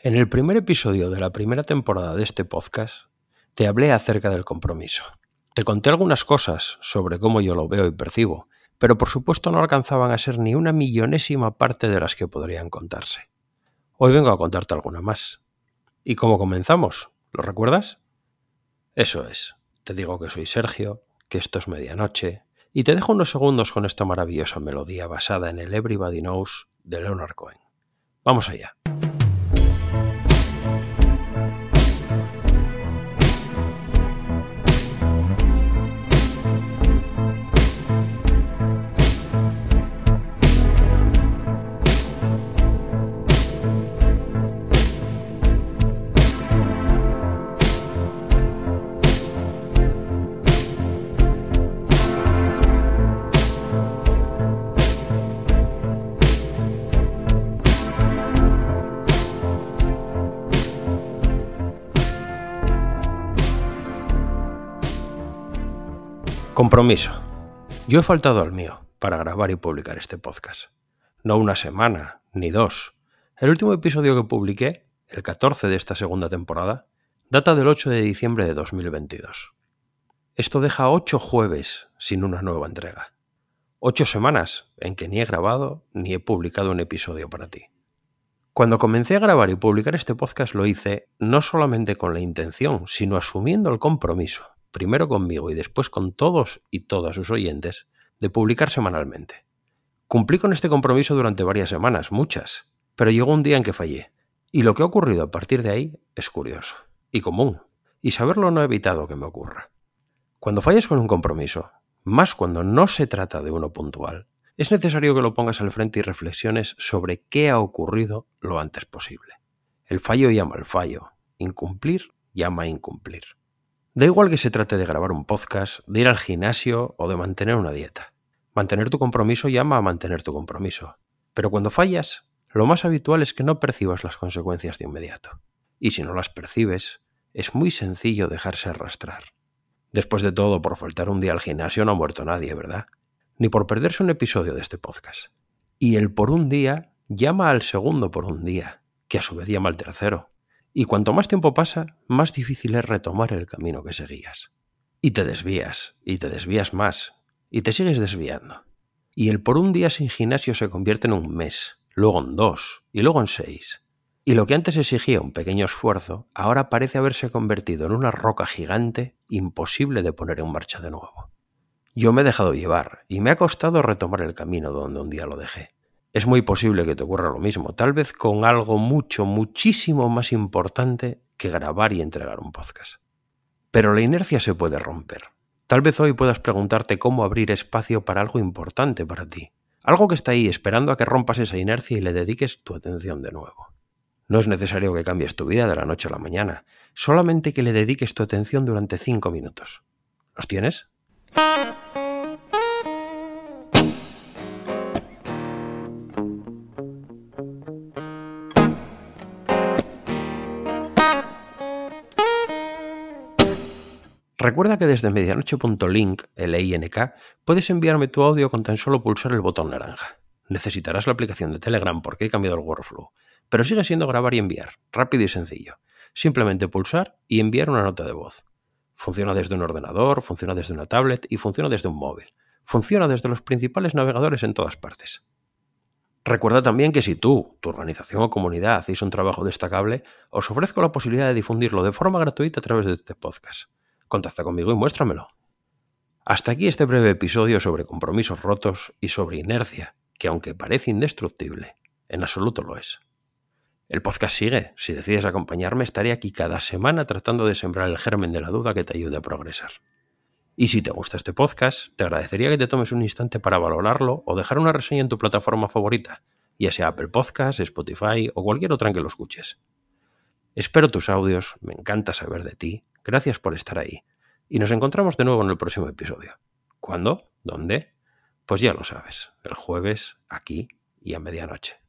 En el primer episodio de la primera temporada de este podcast te hablé acerca del compromiso. Te conté algunas cosas sobre cómo yo lo veo y percibo, pero por supuesto no alcanzaban a ser ni una millonésima parte de las que podrían contarse. Hoy vengo a contarte alguna más. ¿Y cómo comenzamos? ¿Lo recuerdas? Eso es. Te digo que soy Sergio, que esto es medianoche, y te dejo unos segundos con esta maravillosa melodía basada en el Everybody Knows de Leonard Cohen. Vamos allá. Compromiso. Yo he faltado al mío para grabar y publicar este podcast. No una semana, ni dos. El último episodio que publiqué, el 14 de esta segunda temporada, data del 8 de diciembre de 2022. Esto deja ocho jueves sin una nueva entrega. Ocho semanas en que ni he grabado ni he publicado un episodio para ti. Cuando comencé a grabar y publicar este podcast lo hice no solamente con la intención, sino asumiendo el compromiso primero conmigo y después con todos y todas sus oyentes, de publicar semanalmente. Cumplí con este compromiso durante varias semanas, muchas, pero llegó un día en que fallé. Y lo que ha ocurrido a partir de ahí es curioso y común, y saberlo no ha evitado que me ocurra. Cuando fallas con un compromiso, más cuando no se trata de uno puntual, es necesario que lo pongas al frente y reflexiones sobre qué ha ocurrido lo antes posible. El fallo llama al fallo, incumplir llama a incumplir. Da igual que se trate de grabar un podcast, de ir al gimnasio o de mantener una dieta. Mantener tu compromiso llama a mantener tu compromiso. Pero cuando fallas, lo más habitual es que no percibas las consecuencias de inmediato. Y si no las percibes, es muy sencillo dejarse arrastrar. Después de todo, por faltar un día al gimnasio no ha muerto nadie, ¿verdad? Ni por perderse un episodio de este podcast. Y el por un día llama al segundo por un día, que a su vez llama al tercero, y cuanto más tiempo pasa, más difícil es retomar el camino que seguías. Y te desvías, y te desvías más, y te sigues desviando. Y el por un día sin gimnasio se convierte en un mes, luego en dos, y luego en seis. Y lo que antes exigía un pequeño esfuerzo, ahora parece haberse convertido en una roca gigante imposible de poner en marcha de nuevo. Yo me he dejado llevar, y me ha costado retomar el camino donde un día lo dejé es muy posible que te ocurra lo mismo, tal vez con algo mucho, muchísimo más importante que grabar y entregar un podcast. Pero la inercia se puede romper. Tal vez hoy puedas preguntarte cómo abrir espacio para algo importante para ti, algo que está ahí esperando a que rompas esa inercia y le dediques tu atención de nuevo. No es necesario que cambies tu vida de la noche a la mañana, solamente que le dediques tu atención durante cinco minutos. ¿Los tienes? Recuerda que desde medianoche.link, el INK, puedes enviarme tu audio con tan solo pulsar el botón naranja. Necesitarás la aplicación de Telegram porque he cambiado el workflow, pero sigue siendo grabar y enviar, rápido y sencillo. Simplemente pulsar y enviar una nota de voz. Funciona desde un ordenador, funciona desde una tablet y funciona desde un móvil. Funciona desde los principales navegadores en todas partes. Recuerda también que si tú, tu organización o comunidad hacéis un trabajo destacable, os ofrezco la posibilidad de difundirlo de forma gratuita a través de este podcast contacta conmigo y muéstramelo. Hasta aquí este breve episodio sobre compromisos rotos y sobre inercia, que aunque parece indestructible, en absoluto lo es. El podcast sigue. Si decides acompañarme, estaré aquí cada semana tratando de sembrar el germen de la duda que te ayude a progresar. Y si te gusta este podcast, te agradecería que te tomes un instante para valorarlo o dejar una reseña en tu plataforma favorita, ya sea Apple Podcasts, Spotify o cualquier otra en que lo escuches. Espero tus audios, me encanta saber de ti, gracias por estar ahí. Y nos encontramos de nuevo en el próximo episodio. ¿Cuándo? ¿Dónde? Pues ya lo sabes, el jueves, aquí y a medianoche.